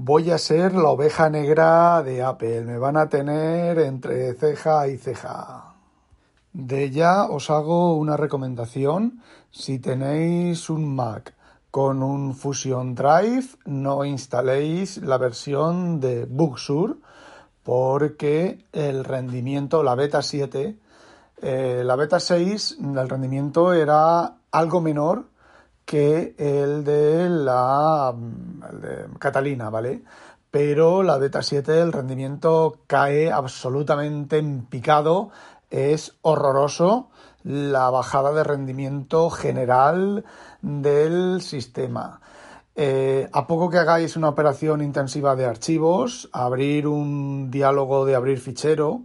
Voy a ser la oveja negra de Apple. Me van a tener entre ceja y ceja. De ya os hago una recomendación. Si tenéis un Mac con un Fusion Drive, no instaléis la versión de Booksure porque el rendimiento, la beta 7, eh, la beta 6, el rendimiento era algo menor que el de la Catalina, ¿vale? Pero la beta 7 el rendimiento cae absolutamente en picado, es horroroso la bajada de rendimiento general del sistema. Eh, a poco que hagáis una operación intensiva de archivos, abrir un diálogo de abrir fichero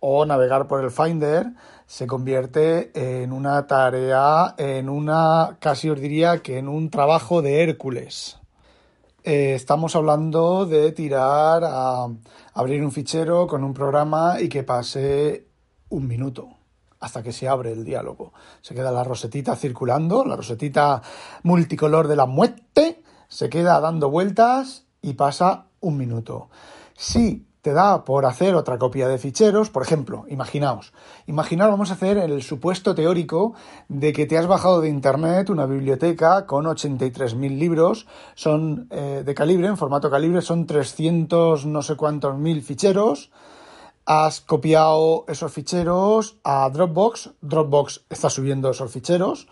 o navegar por el Finder, se convierte en una tarea, en una, casi os diría que en un trabajo de Hércules. Eh, estamos hablando de tirar a abrir un fichero con un programa y que pase un minuto hasta que se abre el diálogo. Se queda la rosetita circulando, la rosetita multicolor de la muerte, se queda dando vueltas y pasa un minuto. Si te da por hacer otra copia de ficheros. Por ejemplo, imaginaos, imaginaos, vamos a hacer el supuesto teórico de que te has bajado de internet una biblioteca con 83.000 libros, son eh, de calibre, en formato calibre, son 300 no sé cuántos mil ficheros. Has copiado esos ficheros a Dropbox, Dropbox está subiendo esos ficheros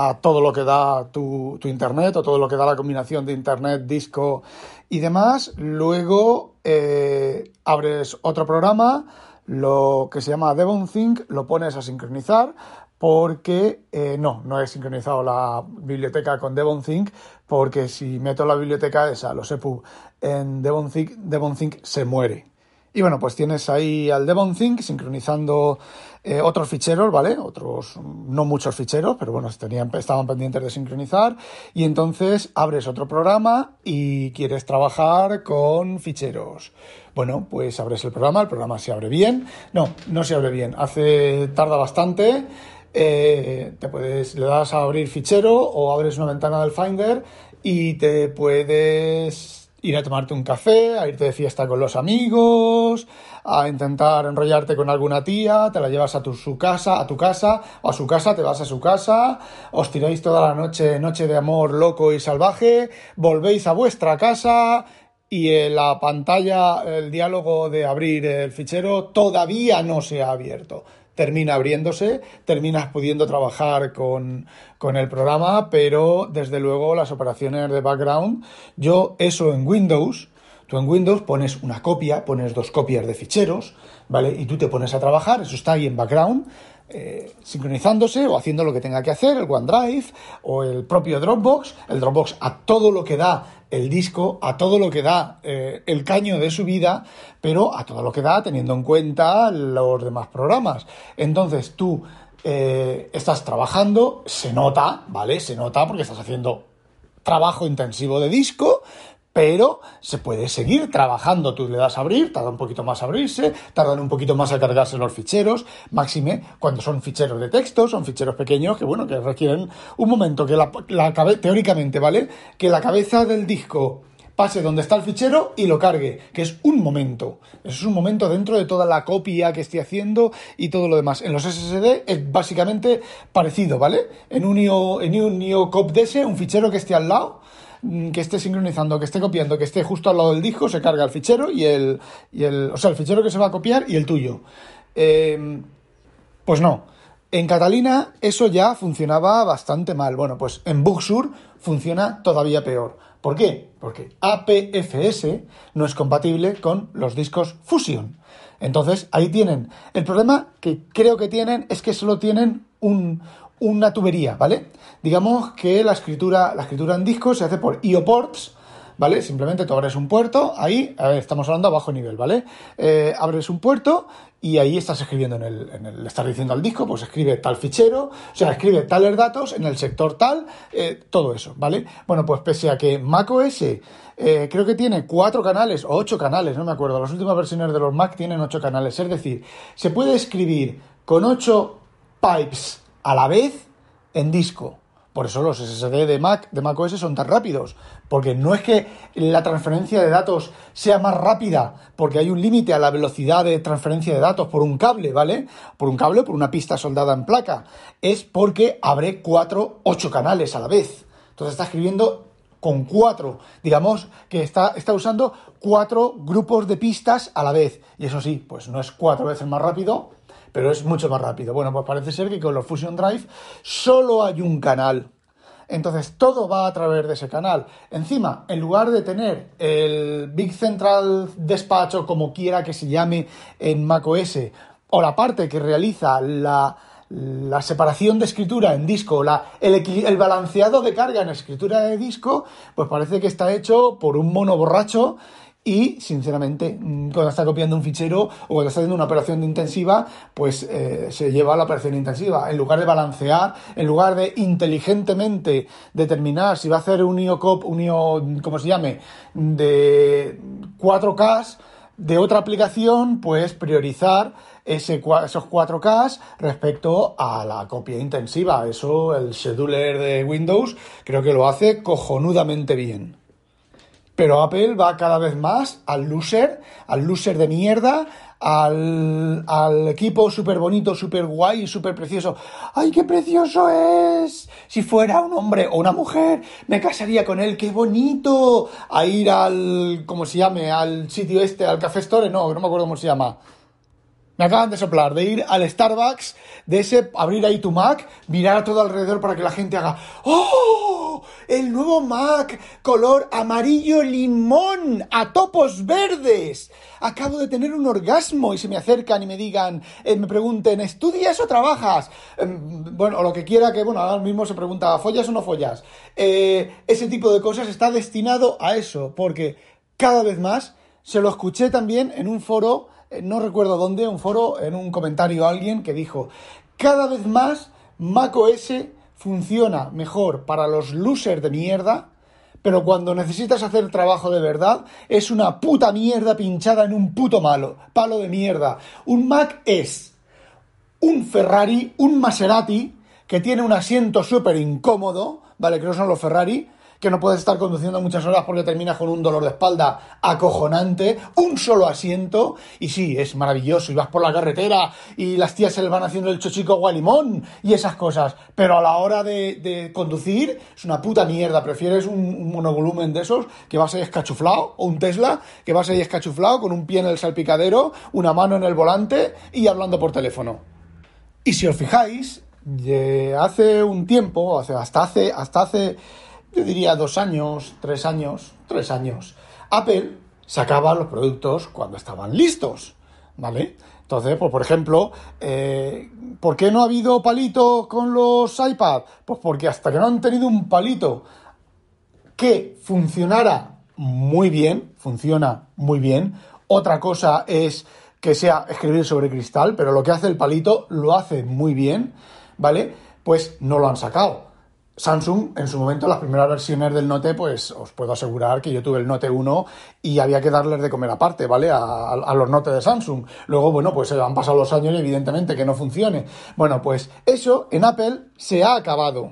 a todo lo que da tu, tu internet o todo lo que da la combinación de internet, disco y demás. Luego eh, abres otro programa, lo que se llama Devonthink, lo pones a sincronizar porque eh, no, no he sincronizado la biblioteca con Devonthink porque si meto la biblioteca esa, los EPUB, en Devonthink, Devonthink se muere. Y bueno, pues tienes ahí al Devonthink sincronizando eh, otros ficheros, ¿vale? Otros, no muchos ficheros, pero bueno, tenían, estaban pendientes de sincronizar. Y entonces abres otro programa y quieres trabajar con ficheros. Bueno, pues abres el programa, el programa se abre bien. No, no se abre bien, hace, tarda bastante. Eh, te puedes, le das a abrir fichero o abres una ventana del Finder y te puedes ir a tomarte un café, a irte de fiesta con los amigos, a intentar enrollarte con alguna tía, te la llevas a tu su casa, a tu casa, o a su casa, te vas a su casa, os tiráis toda la noche, noche de amor loco y salvaje, volvéis a vuestra casa y en la pantalla el diálogo de abrir el fichero todavía no se ha abierto termina abriéndose, terminas pudiendo trabajar con, el programa, pero desde luego las operaciones de background, yo eso en Windows, tú en Windows pones una copia, pones dos copias de ficheros, ¿vale? Y tú te pones a trabajar, eso está ahí en background, eh, sincronizándose o haciendo lo que tenga que hacer, el OneDrive o el propio Dropbox, el Dropbox a todo lo que da el disco, a todo lo que da eh, el caño de su vida, pero a todo lo que da teniendo en cuenta los demás programas. Entonces tú eh, estás trabajando, se nota, ¿vale? Se nota porque estás haciendo trabajo intensivo de disco, pero se puede seguir trabajando. Tú le das a abrir, tarda un poquito más a abrirse, tardan un poquito más a cargarse los ficheros, máxime cuando son ficheros de texto, son ficheros pequeños que, bueno, que requieren un momento, que la, la teóricamente, ¿vale? Que la cabeza del disco pase donde está el fichero y lo cargue, que es un momento. Es un momento dentro de toda la copia que estoy haciendo y todo lo demás. En los SSD es básicamente parecido, ¿vale? En un IO, en un un fichero que esté al lado, que esté sincronizando, que esté copiando, que esté justo al lado del disco, se carga el fichero y el, y el o sea, el fichero que se va a copiar y el tuyo. Em, pues no. En Catalina eso ya funcionaba bastante mal. Bueno, pues en Booksur funciona todavía peor. ¿Por qué? Porque APFS no es compatible con los discos Fusion. Entonces, ahí tienen. El problema que creo que tienen es que solo tienen un, una tubería, ¿vale? Digamos que la escritura, la escritura en disco se hace por IO ports, ¿vale? Simplemente tú abres un puerto, ahí, a ver, estamos hablando a bajo nivel, ¿vale? Eh, abres un puerto y ahí estás escribiendo en el, el, estás diciendo al disco, pues escribe tal fichero, o sea, escribe tales datos en el sector tal, eh, todo eso, ¿vale? Bueno, pues pese a que macOS eh, creo que tiene cuatro canales o ocho canales, no me acuerdo, las últimas versiones de los Mac tienen ocho canales, es decir, se puede escribir con ocho pipes a la vez en disco. Por eso los SSD de Mac, de macOS son tan rápidos. Porque no es que la transferencia de datos sea más rápida, porque hay un límite a la velocidad de transferencia de datos por un cable, ¿vale? Por un cable, por una pista soldada en placa. Es porque abre cuatro, ocho canales a la vez. Entonces está escribiendo con cuatro, digamos que está, está usando cuatro grupos de pistas a la vez. Y eso sí, pues no es cuatro veces más rápido, pero es mucho más rápido. Bueno, pues parece ser que con los Fusion Drive solo hay un canal. Entonces todo va a través de ese canal. Encima, en lugar de tener el Big Central Dispatch o como quiera que se llame en macOS, o la parte que realiza la, la separación de escritura en disco, la, el, el, balanceado de carga en escritura de disco, pues parece que está hecho por un mono borracho y, sinceramente, mm, cuando está copiando un fichero o cuando está haciendo una operación intensiva, pues eh, se lleva a la operación intensiva. En lugar de balancear, en lugar de inteligentemente determinar si va a hacer un IOCOP, un IO, como se llame, de 4K de otra aplicación, pues priorizar esos 4K respecto a la copia intensiva. Eso el scheduler de Windows creo que lo hace cojonudamente bien. Pero Apple va cada vez más al loser, al loser de mierda, al, al equipo súper bonito, súper guay, y súper precioso. ¡Ay, qué precioso es! Si fuera un hombre o una mujer, me casaría con él, ¡qué bonito! A ir al, ¿cómo se llame? Al sitio este, al Café Store, no, no me acuerdo cómo se llama. Me acaban de soplar, de ir al Starbucks, de ese, abrir ahí tu Mac, mirar a todo alrededor para que la gente haga ¡Oh! El nuevo Mac, color amarillo limón, a topos verdes. Acabo de tener un orgasmo y se me acercan y me digan, eh, me pregunten, ¿estudias o trabajas? Eh, bueno, o lo que quiera que, bueno, ahora mismo se pregunta, ¿follas o no follas? Eh, ese tipo de cosas está destinado a eso, porque cada vez más se lo escuché también en un foro no recuerdo dónde, un foro, en un comentario alguien que dijo, cada vez más macOS funciona mejor para los losers de mierda, pero cuando necesitas hacer trabajo de verdad, es una puta mierda pinchada en un puto malo, palo de mierda. Un Mac es un Ferrari, un Maserati, que tiene un asiento súper incómodo, ¿vale? Que no son los Ferrari, que no puedes estar conduciendo muchas horas porque terminas con un dolor de espalda acojonante, un solo asiento, y sí, es maravilloso, y vas por la carretera y las tías se le van haciendo el chochico gualimón y esas cosas, pero a la hora de, conducir es una puta mierda, prefieres un, monovolumen de esos que vas ahí escachuflado, o un Tesla que vas ahí escachuflado con un pie en el salpicadero, una mano en el volante y hablando por teléfono. Y si os fijáis, hace un tiempo, hasta hace, hasta hace yo diría dos años, tres años, tres años, Apple sacaba los productos cuando estaban listos, ¿vale? Entonces, pues, por ejemplo, eh, ¿por qué no ha habido palito con los iPad? Pues porque hasta que no han tenido un palito que funcionara muy bien, funciona muy bien. Otra cosa es que sea escribir sobre cristal, pero lo que hace el palito lo hace muy bien, ¿vale? Pues no lo han sacado. Samsung, en su momento, las primeras versiones del Note, pues os puedo asegurar que yo tuve el Note 1 y había que darles de comer aparte, ¿vale? A, los Note de Samsung. Luego, bueno, pues han pasado los años y evidentemente que no funcione. Bueno, pues eso en Apple se ha acabado.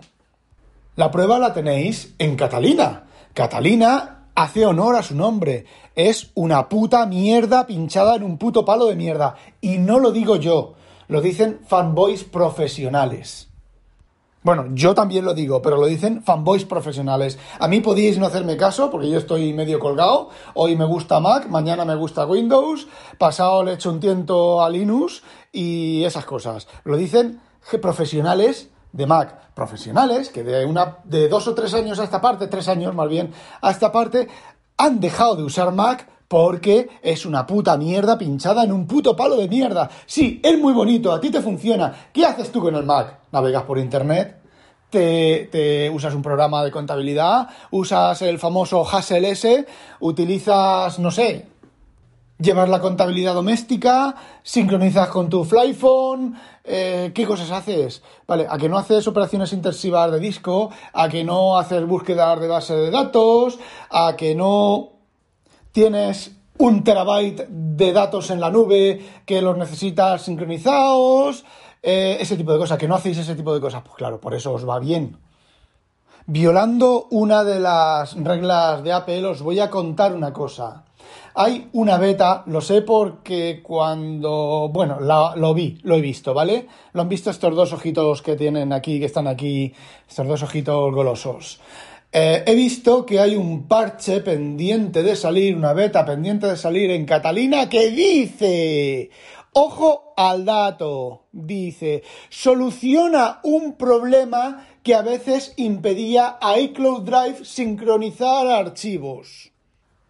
La prueba la tenéis en Catalina. Catalina hace honor a su nombre. Es una puta mierda pinchada en un puto palo de mierda. Y no lo digo yo, lo dicen fanboys profesionales. Bueno, yo también lo digo, pero lo dicen fanboys profesionales. A mí podíais no hacerme caso porque yo estoy medio colgado. Hoy me gusta Mac, mañana me gusta Windows, pasado le echo un tiento a Linux y esas cosas. Lo dicen profesionales de Mac, profesionales que de una de dos o tres años a esta parte, tres años más bien a esta parte, han dejado de usar Mac porque es una puta mierda pinchada en un puto palo de mierda. Sí, es muy bonito, a ti te funciona. ¿Qué haces tú con el Mac? Navegas por internet, te, usas un programa de contabilidad, usas el famoso Hassel S, utilizas, no sé, llevas la contabilidad doméstica, sincronizas con tu Flyphone, eh, ¿qué cosas haces? Vale, a que no haces operaciones intensivas de disco, a que no haces búsquedas de base de datos, a que no tienes un terabyte de datos en la nube que los necesitas sincronizados, eh, ese tipo de cosas, que no hacéis ese tipo de cosas, pues claro, por eso os va bien. Violando una de las reglas de Apple, os voy a contar una cosa. Hay una beta, lo sé porque cuando, bueno, lo vi, lo he visto, ¿vale? Lo han visto estos dos ojitos que tienen aquí, que están aquí, estos dos ojitos golosos. Eh, he visto que hay un parche pendiente de salir, una beta pendiente de salir en Catalina que dice, ojo al dato, dice, soluciona un problema que a veces impedía a iCloud Drive sincronizar archivos.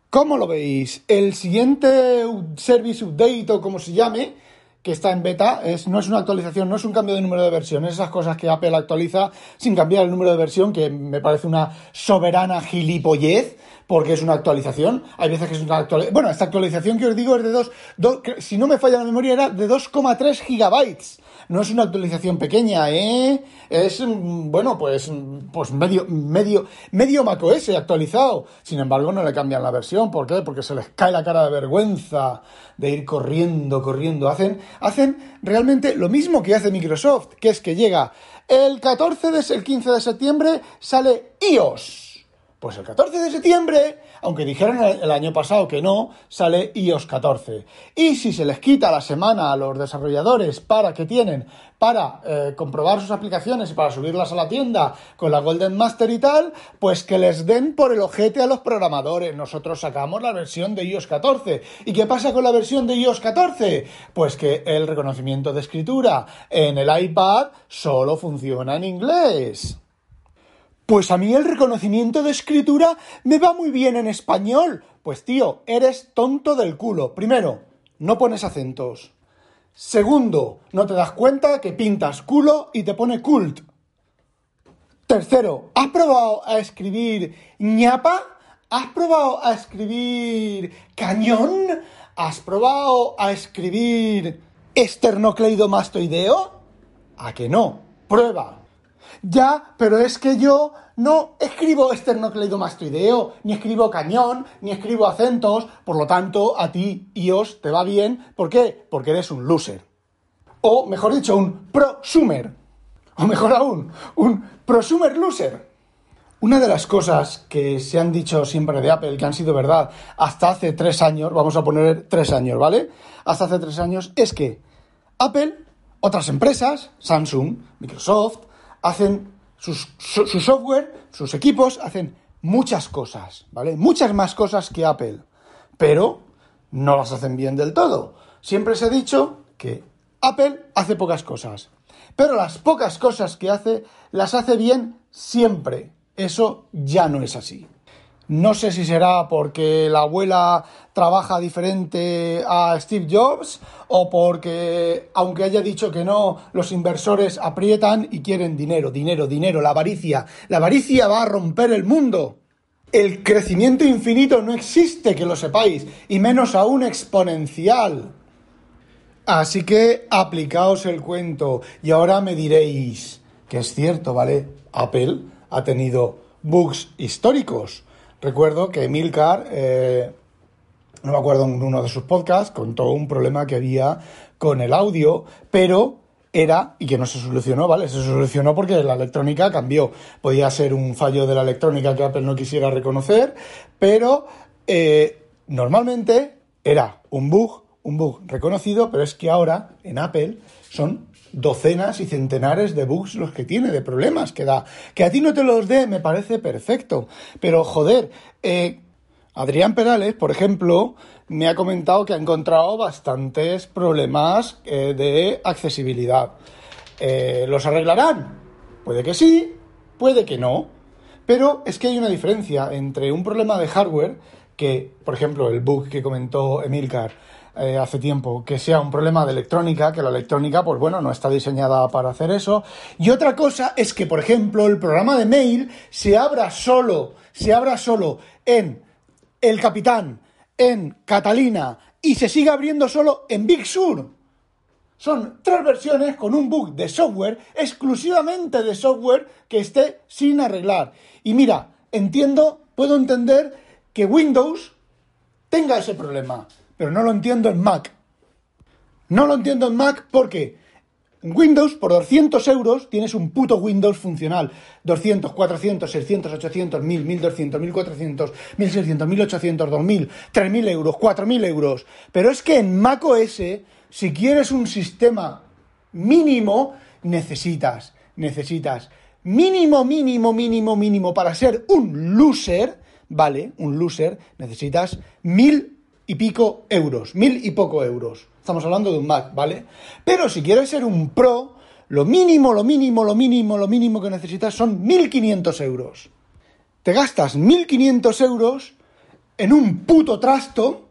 ¿Cómo lo veis? El siguiente service update o como se llame, que está en beta, es, no es una actualización, no es un cambio de número de versión, es esas cosas que Apple actualiza sin cambiar el número de versión, que me parece una soberana gilipollez, porque es una actualización. Hay veces que es una actualización. Bueno, esta actualización que os digo es de 2, si no me falla la memoria, era de 2,3 gigabytes no es una actualización pequeña, ¿eh? Es, mm, bueno, pues, pues medio, medio, medio macOS actualizado. Sin embargo, no le cambian la versión. ¿Por qué? Porque se les cae la cara de vergüenza de ir corriendo, corriendo. Hacen, hacen realmente lo mismo que hace Microsoft, que es que llega el 14 de, el 15 de septiembre sale iOS. Pues el 14 de septiembre, aunque dijeron el año pasado que no, sale iOS 14. Y si se les quita la semana a los desarrolladores para que tienen para eh, comprobar sus aplicaciones y para subirlas a la tienda con la Golden Master y tal, pues que les den por el ojete a los programadores. Nosotros sacamos la versión de iOS 14. ¿Y qué pasa con la versión de iOS 14? Pues que el reconocimiento de escritura en el iPad solo funciona en inglés. Pues a mí el reconocimiento de escritura me va muy bien en español. Pues tío, eres tonto del culo. Primero, no pones acentos. Segundo, no te das cuenta que pintas culo y te pone cult. Tercero, ¿has probado a escribir ñapa? ¿Has probado a escribir cañón? ¿Has probado a escribir esternocleidomastoideo? ¿A que no? Prueba. Ya, pero es que yo no escribo esternocleidomastoideo, ni escribo cañón, ni escribo acentos, por lo tanto, a ti, iOS, te va bien. ¿Por qué? Porque eres un loser. O, mejor dicho, un prosumer. O mejor aún, un prosumer loser. Una de las cosas que se han dicho siempre de Apple, que han sido verdad hasta hace tres años, vamos a poner tres años, ¿vale? Hasta hace tres años, es que Apple, otras empresas, Samsung, Microsoft, hacen sus, su, software, sus equipos, hacen muchas cosas, ¿vale? Muchas más cosas que Apple, pero no las hacen bien del todo. Siempre se ha dicho que Apple hace pocas cosas, pero las pocas cosas que hace las hace bien siempre. Eso ya no es así. No sé si será porque la abuela trabaja diferente a Steve Jobs o porque, aunque haya dicho que no, los inversores aprietan y quieren dinero, dinero, dinero, la avaricia. La avaricia va a romper el mundo. El crecimiento infinito no existe, que lo sepáis, y menos aún exponencial. Así que aplicaos el cuento y ahora me diréis que es cierto, ¿vale? Apple ha tenido bugs históricos Recuerdo que Emilcar, eh, no me acuerdo en uno de sus podcasts, contó un problema que había con el audio, pero era, y que no se solucionó, ¿vale? Se solucionó porque la electrónica cambió. Podía ser un fallo de la electrónica que Apple no quisiera reconocer, pero eh, normalmente era un bug, un bug reconocido, pero es que ahora en Apple son docenas y centenares de bugs los que tiene, de problemas que da. Que a ti no te los dé, me parece perfecto. Pero joder, eh, Adrián Perales, por ejemplo, me ha comentado que ha encontrado bastantes problemas eh, de accesibilidad. Eh, ¿Los arreglarán? Puede que sí, puede que no. Pero es que hay una diferencia entre un problema de hardware que, por ejemplo, el bug que comentó Emilcar eh, hace tiempo, que sea un problema de electrónica, que la electrónica, pues bueno, no está diseñada para hacer eso. Y otra cosa es que, por ejemplo, el programa de mail se abra solo, se abra solo en El Capitán, en Catalina y se siga abriendo solo en Big Sur. Son tres versiones con un bug de software, exclusivamente de software, que esté sin arreglar. Y mira, entiendo, puedo entender que Windows tenga ese problema pero no lo entiendo en Mac. No lo entiendo en Mac porque Windows, por 200 euros, tienes un puto Windows funcional. 200, 400, 600, 800, 1000, 1200, 1400, 1600, 1800, 2000, 3000 euros, 4000 euros. Pero es que en Mac OS, si quieres un sistema mínimo, necesitas, necesitas mínimo, mínimo, mínimo, mínimo para ser un loser, ¿vale? Un loser, necesitas 1000 y pico euros, mil y poco euros. Estamos hablando de un Mac, ¿vale? Pero si quieres ser un Pro, lo mínimo, lo mínimo, lo mínimo, lo mínimo que necesitas son 1.500 euros. Te gastas 1.500 euros en un puto trasto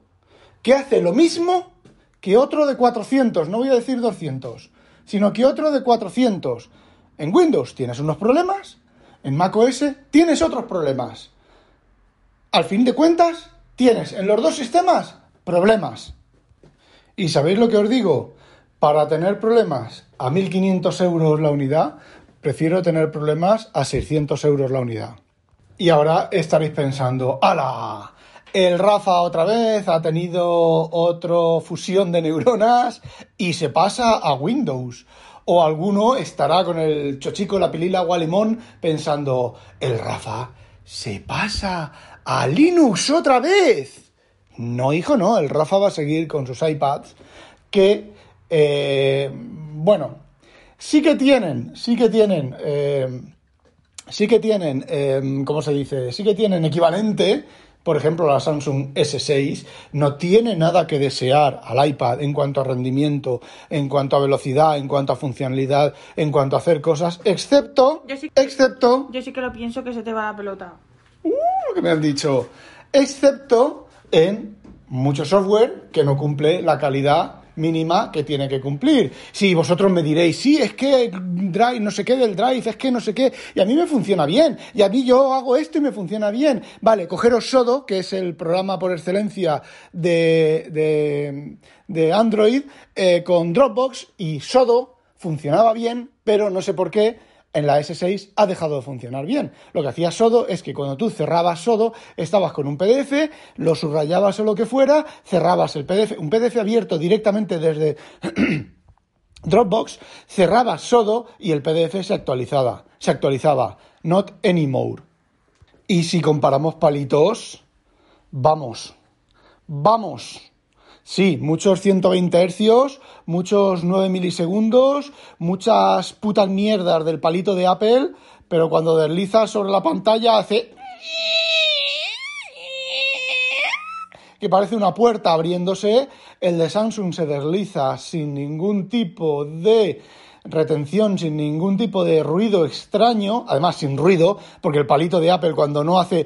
que hace lo mismo que otro de 400, no voy a decir 200, sino que otro de 400. En Windows tienes unos problemas, en macOS tienes otros problemas. Al fin de cuentas, tienes en los dos sistemas problemas. ¿Y sabéis lo que os digo? Para tener problemas a 1.500 euros la unidad, prefiero tener problemas a 600 euros la unidad. Y ahora estaréis pensando, ¡ala! El Rafa otra vez ha tenido otra fusión de neuronas y se pasa a Windows. O alguno estará con el chochico, la pilila o limón pensando, el Rafa se pasa a Linux otra vez. No, hijo, no. El Rafa va a seguir con sus iPads que, eh, bueno, sí que tienen, sí que tienen, eh, sí que tienen, eh, ¿cómo se dice? Sí que tienen equivalente. Por ejemplo, la Samsung S6 no tiene nada que desear al iPad en cuanto a rendimiento, en cuanto a velocidad, en cuanto a funcionalidad, en cuanto a hacer cosas, excepto, excepto. Yo sí que lo pienso que se te va la pelota. Que me han dicho, excepto en mucho software que no cumple la calidad mínima que tiene que cumplir. Si vosotros me diréis, sí, es que Drive, no sé qué del Drive, es que no sé qué, y a mí me funciona bien, y a mí yo hago esto y me funciona bien. Vale, cogeros Sodo, que es el programa por excelencia de, de, Android, eh, con Dropbox, y Sodo funcionaba bien, pero no sé por qué en la S6 ha dejado de funcionar bien. Lo que hacía Sodo es que cuando tú cerrabas Sodo, estabas con un PDF, lo subrayabas o lo que fuera, cerrabas el PDF, un PDF abierto directamente desde Dropbox, cerrabas Sodo y el PDF se actualizaba. Se actualizaba. Not anymore. Y si comparamos palitos, vamos. Vamos. Sí, muchos 120 hercios, muchos 9 milisegundos, muchas putas mierdas del palito de Apple, pero cuando deslizas sobre la pantalla hace... que parece una puerta abriéndose, el de Samsung se desliza sin ningún tipo de retención, sin ningún tipo de ruido extraño, además sin ruido, porque el palito de Apple cuando no hace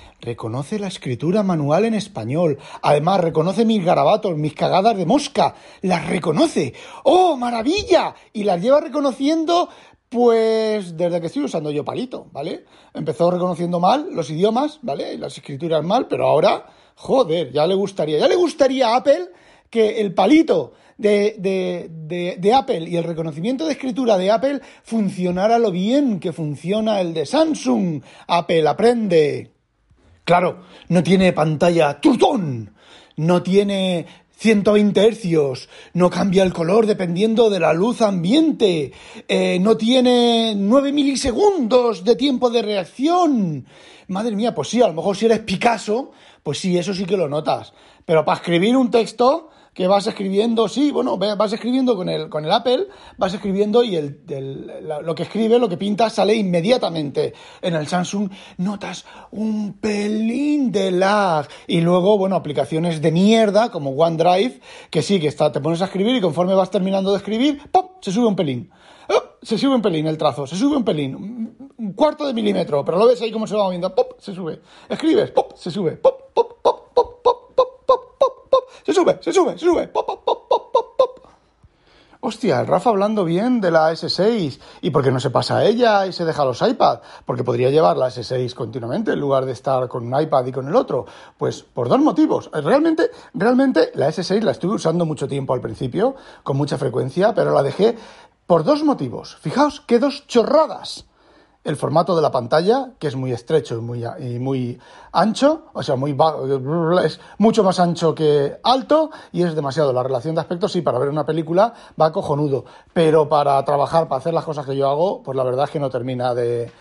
Reconoce la escritura manual en español. Además, reconoce mis garabatos, mis cagadas de mosca. Las reconoce. ¡Oh, maravilla! Y las lleva reconociendo, pues, desde que estoy usando yo palito, ¿vale? Empezó reconociendo mal los idiomas, ¿vale? Las escrituras mal, pero ahora, joder, ya le gustaría. Ya le gustaría a Apple que el palito de, de, de, Apple y el reconocimiento de escritura de Apple funcionara lo bien que funciona el de Samsung. Apple, aprende. Claro, no tiene pantalla trutón, no tiene 120 hercios, no cambia el color dependiendo de la luz ambiente, eh, no tiene 9 milisegundos de tiempo de reacción. Madre mía, pues sí, a lo mejor si eres Picasso, pues sí, eso sí que lo notas. Pero para escribir un texto, que vas escribiendo, sí, bueno, vas escribiendo con el, con el Apple, vas escribiendo y el, lo que escribe, lo que pinta, sale inmediatamente. En el Samsung notas un pelín de lag. Y luego, bueno, aplicaciones de mierda como OneDrive, que sí, que está, te pones a escribir y conforme vas terminando de escribir, ¡pop! se sube un pelín. Se sube un pelín el trazo, se sube un pelín, un cuarto de milímetro, pero lo ves ahí como se va moviendo, ¡pop! Se sube. Escribes, ¡pop! Se sube. ¡pop! ¡pop! ¡pop! ¡Pop! Se sube, se sube, se sube, ¡pop! ¡pop! ¡pop! ¡pop! ¡pop! ¡pop! Hostia, el Rafa hablando bien de la S6. ¿Y por qué no se pasa a ella y se deja los iPad? Porque podría llevar la S6 continuamente en lugar de estar con un iPad y con el otro. Pues por dos motivos. Realmente, realmente la S6 la estuve usando mucho tiempo al principio, con mucha frecuencia, pero la dejé por dos motivos. Fijaos qué dos chorradas el formato de la pantalla, que es muy estrecho y muy, muy ancho, o sea, muy es mucho más ancho que alto y es demasiado. La relación de aspectos, sí, para ver una película va cojonudo, pero para trabajar, para hacer las cosas que yo hago, pues la verdad es que no termina de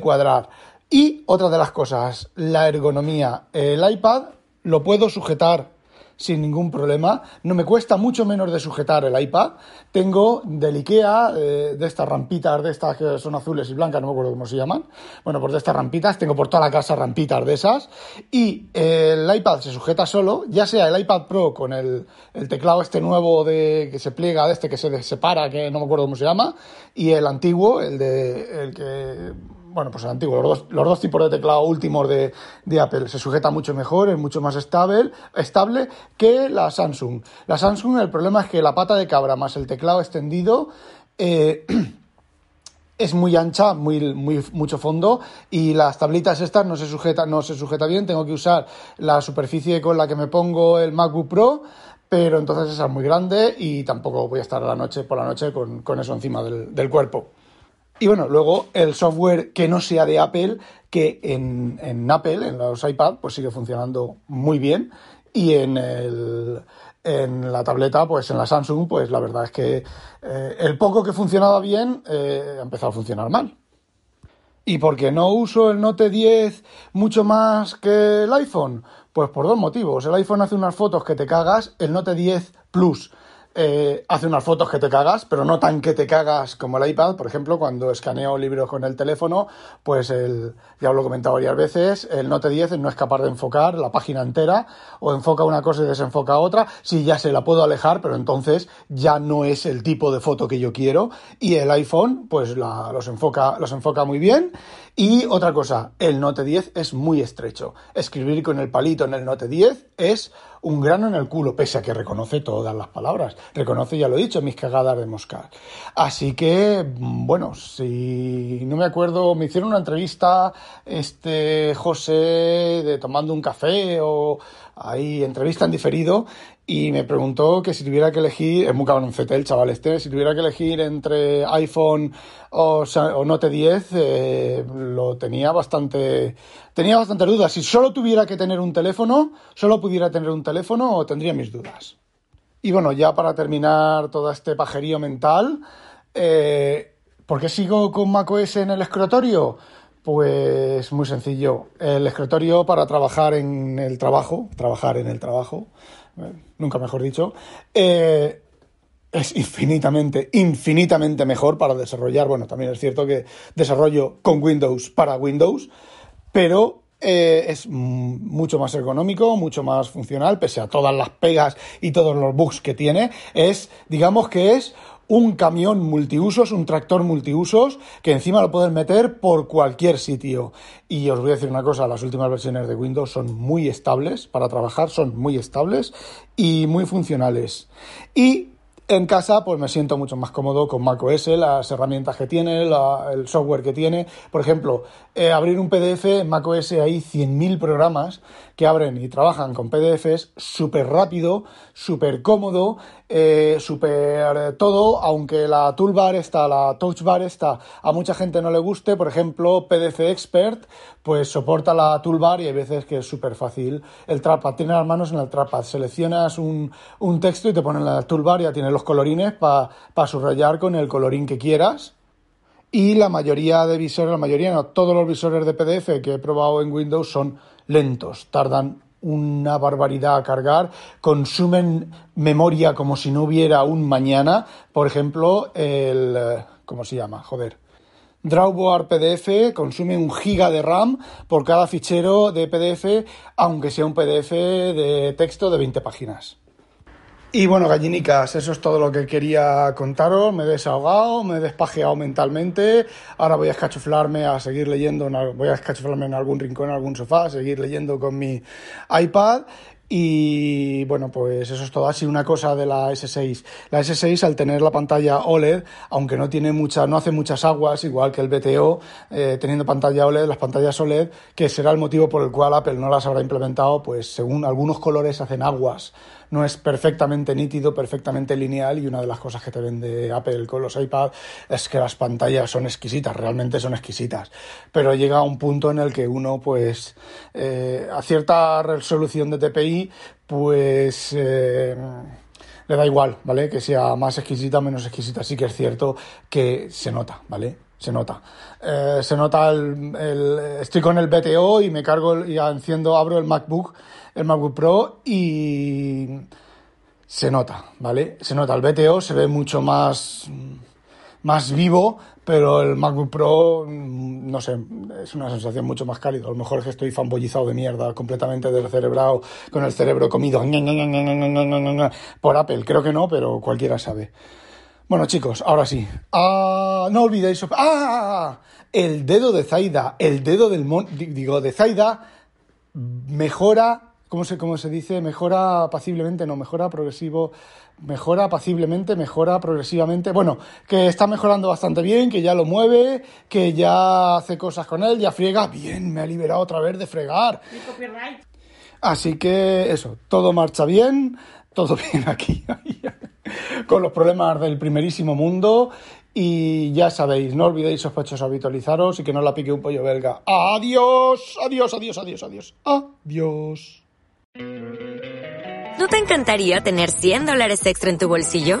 cuadrar. Y otra de las cosas, la ergonomía. El iPad lo puedo sujetar sin ningún problema. No me cuesta mucho menos de sujetar el iPad. Tengo del IKEA, eh, de estas rampitas, de estas que son azules y blancas, no me acuerdo cómo se llaman. Bueno, pues de estas rampitas, tengo por toda la casa rampitas de esas. Y el iPad se sujeta solo, ya sea el iPad Pro con el, el teclado este nuevo de que se pliega, de este que se separa, que no me acuerdo cómo se llama, y el antiguo, el de el que bueno, pues el antiguo, los dos, tipos de teclado últimos de, Apple. Se sujeta mucho mejor, es mucho más estable, estable que la Samsung. La Samsung, el problema es que la pata de cabra más el teclado extendido. Eh, es muy ancha, muy, mucho fondo y las tablitas estas no se sujeta, no se sujeta bien. Tengo que usar la superficie con la que me pongo el MacBook Pro, pero entonces esa es muy grande y tampoco voy a estar la noche por la noche con, eso encima del cuerpo. Y bueno, luego el software que no sea de Apple, que en, Apple, en los iPad, pues sigue funcionando muy bien. Y en, el, en la tableta, pues en la Samsung, pues la verdad es que eh, el poco que funcionaba bien eh, ha empezado a funcionar mal. ¿Y por qué no uso el Note 10 mucho más que el iPhone? Pues por dos motivos. El iPhone hace unas fotos que te cagas, el Note 10 Plus eh, hace unas fotos que te cagas, pero no tan que te cagas como el iPad. Por ejemplo, cuando escaneo libros con el teléfono, pues el, ya lo he comentado varias veces, el Note 10 no es capaz de enfocar la página entera, o enfoca una cosa y desenfoca otra. Sí, ya se la puedo alejar, pero entonces ya no es el tipo de foto que yo quiero. Y el iPhone, pues los, enfoca, los enfoca muy bien. Y otra cosa, el Note 10 es muy estrecho. Escribir con el palito en el Note 10 es un grano en el culo, pese a que reconoce todas las palabras. Reconoce, ya lo he dicho, mis cagadas de mosca. Así que, bueno, si no me acuerdo, me hicieron una entrevista este José de tomando un café o ahí entrevista en diferido y me preguntó que si tuviera que elegir, es muy cabroncete el chaval este, si tuviera que elegir entre iPhone o, Note 10, eh, lo tenía bastante, tenía bastante dudas. Si solo tuviera que tener un teléfono, solo pudiera tener un teléfono o tendría mis dudas. Y bueno, ya para terminar todo este pajerío mental, eh, ¿por qué sigo con macOS en el escritorio? Pues muy sencillo. El escritorio para trabajar en el trabajo, trabajar en el trabajo, nunca mejor dicho, eh, es infinitamente, infinitamente mejor para desarrollar. Bueno, también es cierto que desarrollo con Windows para Windows, pero eh, es mucho más económico, mucho más funcional, pese a todas las pegas y todos los bugs que tiene. Es, digamos que es un camión multiusos, un tractor multiusos, que encima lo pueden meter por cualquier sitio. Y os voy a decir una cosa, las últimas versiones de Windows son muy estables para trabajar, son muy estables y muy funcionales. Y en casa, pues me siento mucho más cómodo con macOS, las herramientas que tiene, el software que tiene. Por ejemplo, eh, abrir un PDF en macOS hay 100.000 programas que abren y trabajan con PDFs súper rápido, súper cómodo, eh, súper todo, aunque la toolbar está, la touchbar está, a mucha gente no le guste. Por ejemplo, PDF Expert, pues soporta la toolbar y hay veces que es súper fácil. El trackpad, tiene las manos en el trackpad, seleccionas un, un texto y te ponen la toolbar, ya tienes los colorines para subrayar con el colorín que quieras. Y la mayoría de visores, la mayoría no, todos los visores de PDF que he probado en Windows son lentos, tardan una barbaridad a cargar, consumen memoria como si no hubiera un mañana. Por ejemplo, el... ¿Cómo se llama? Joder. Drawboard PDF consume un giga de RAM por cada fichero de PDF, aunque sea un PDF de texto de 20 páginas. Y bueno, gallinicas, eso es todo lo que quería contaros. Me he desahogado, me he despajeado mentalmente. Ahora voy a escachoflarme a seguir leyendo, voy a escachoflarme en algún rincón, en algún sofá, a seguir leyendo con mi iPad. Y bueno, pues eso es todo. Así una cosa de la S6. La S6 al tener la pantalla OLED, aunque no tiene mucha, no hace muchas aguas, igual que el BTO, eh, teniendo pantalla OLED, las pantallas OLED, que será el motivo por el cual Apple no las habrá implementado, pues según algunos colores hacen aguas no es perfectamente nítido, perfectamente lineal y una de las cosas que te vende Apple con los iPad es que las pantallas son exquisitas, realmente son exquisitas, pero llega a un punto en el que uno pues eh, a cierta resolución de TPI pues... Eh, le da igual, ¿vale? Que sea más exquisita menos exquisita. Sí que es cierto que se nota, ¿vale? Se nota. Eh, se nota el, el, Estoy con el BTO y me cargo y enciendo, abro el MacBook el MacBook Pro y se nota, ¿vale? Se nota, el BTO se ve mucho más, más vivo, pero el MacBook Pro, no sé, es una sensación mucho más cálida. A lo mejor es que estoy fanboyizado de mierda, completamente del cerebrado, con el cerebro comido por Apple. Creo que no, pero cualquiera sabe. Bueno, chicos, ahora sí. Ah, no olvidéis. ¡Ah! El dedo de Zaida, el dedo del mon... digo, de Zaida mejora ¿Cómo se, cómo se dice? Mejora apaciblemente, no, mejora progresivo, mejora apaciblemente, mejora progresivamente. Bueno, que está mejorando bastante bien, que ya lo mueve, que ya hace cosas con él, ya friega. Bien, me ha liberado otra vez de fregar. Así que eso, todo marcha bien, todo bien aquí, con los problemas del primerísimo mundo. Y ya sabéis, no olvidéis sospechosos habitualizaros y que no la pique un pollo belga. Adiós, adiós, adiós, adiós, adiós. Adiós. ¿No te encantaría tener 100 dólares extra en tu bolsillo?